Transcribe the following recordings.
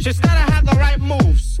She's gotta have the right moves.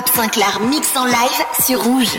Bob Sinclair mix en live sur Rouge.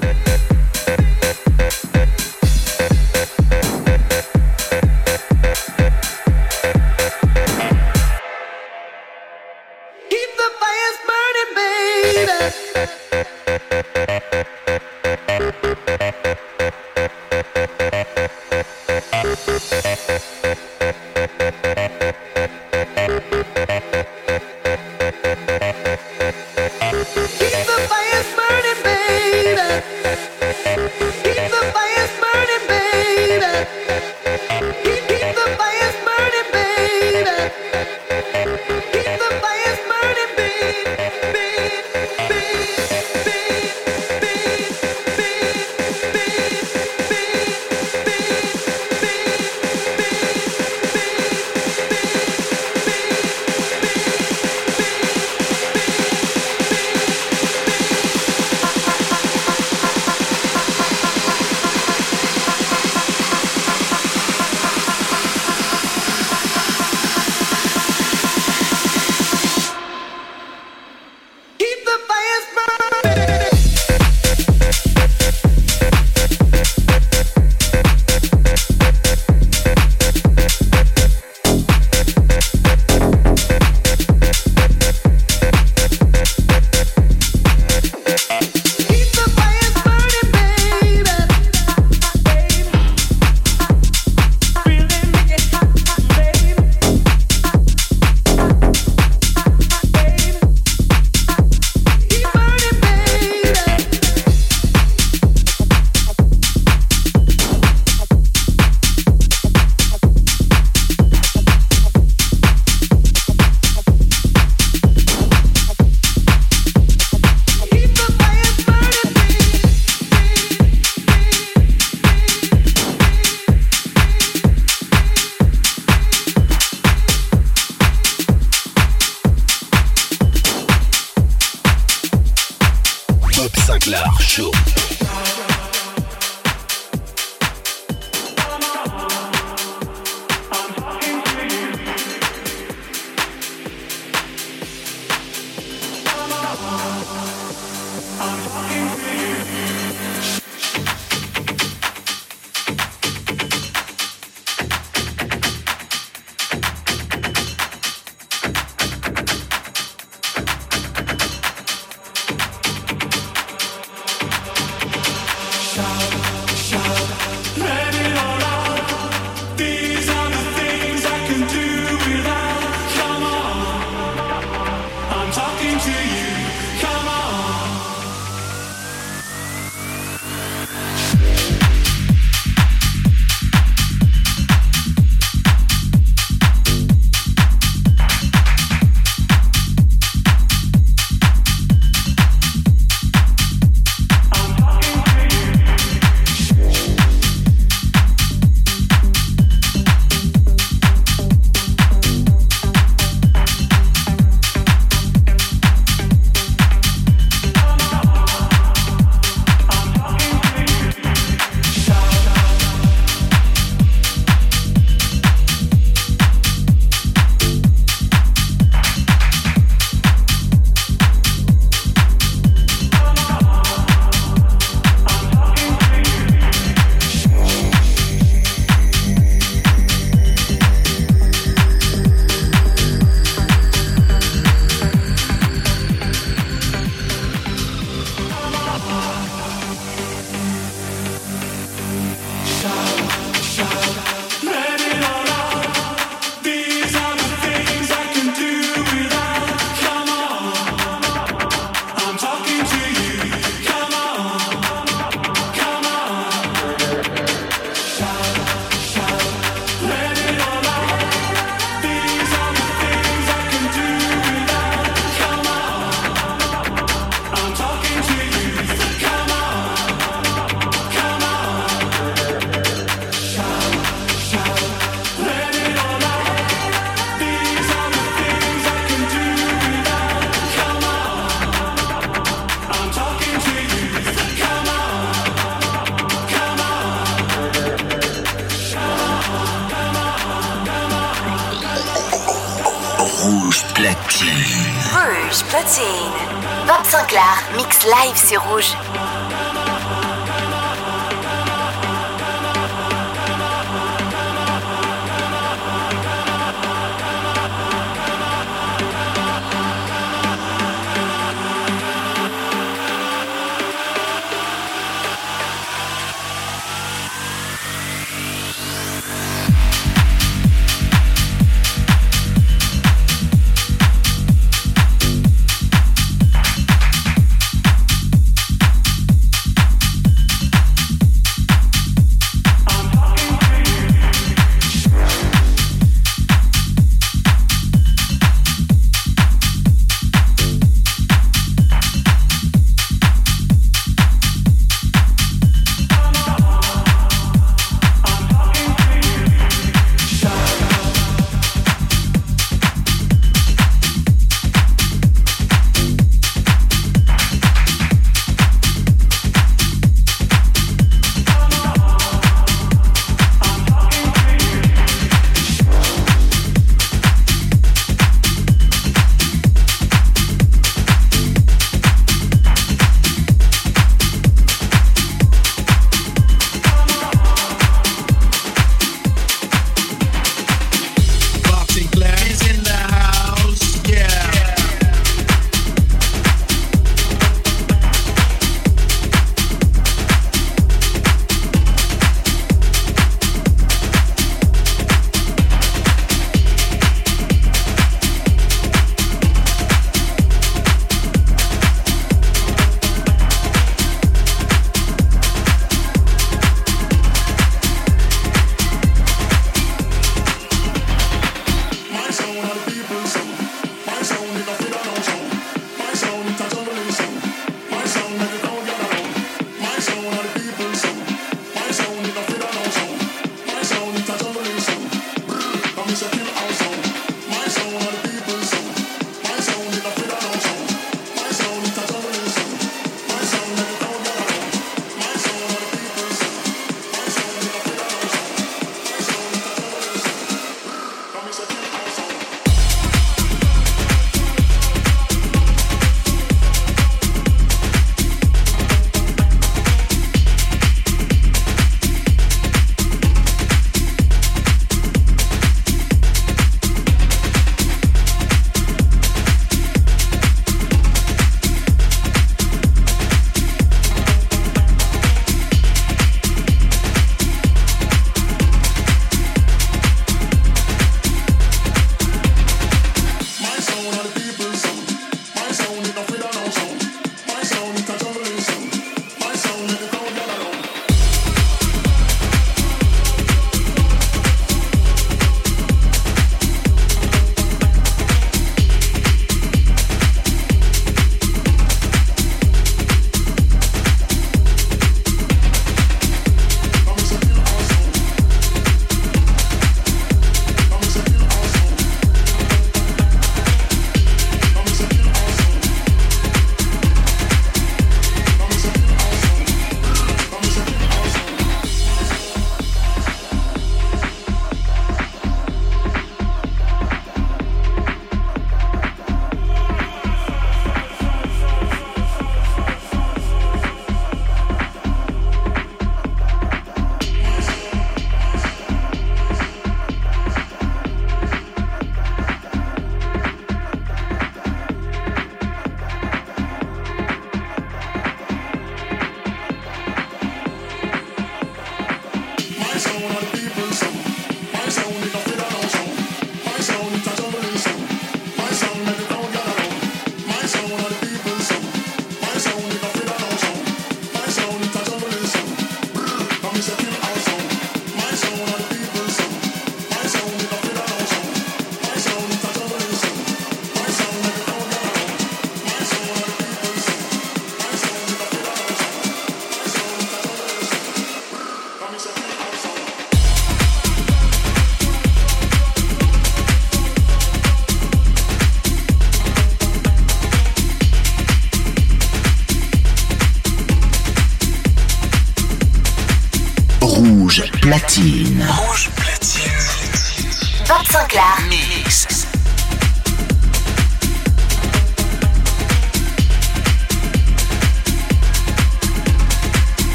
Live sur Rouge.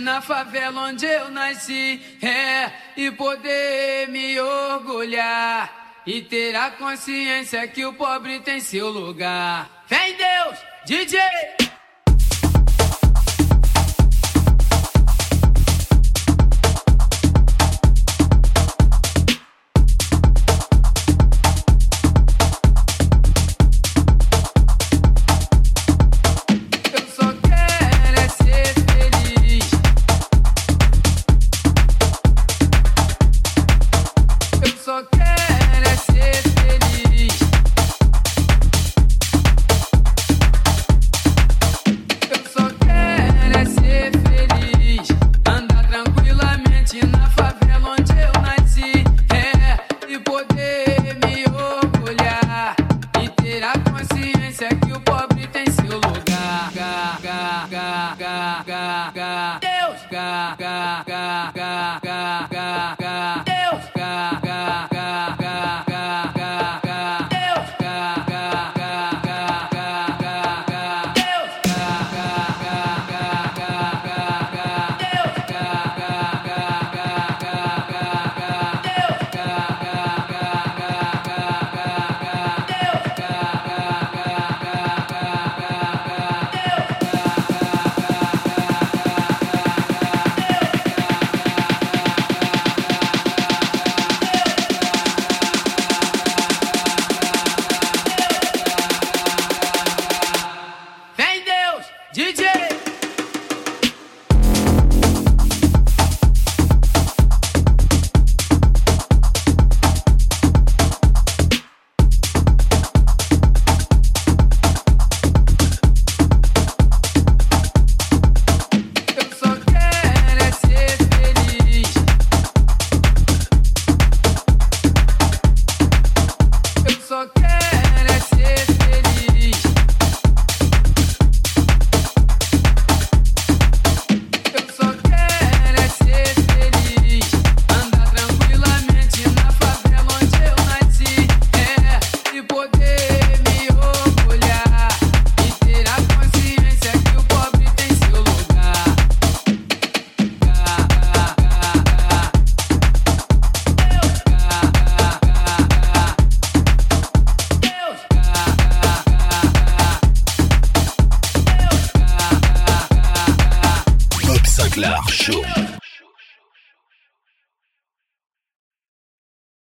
Na favela onde eu nasci. É, e poder me orgulhar. E ter a consciência que o pobre tem seu lugar. Vem Deus, DJ! Deus.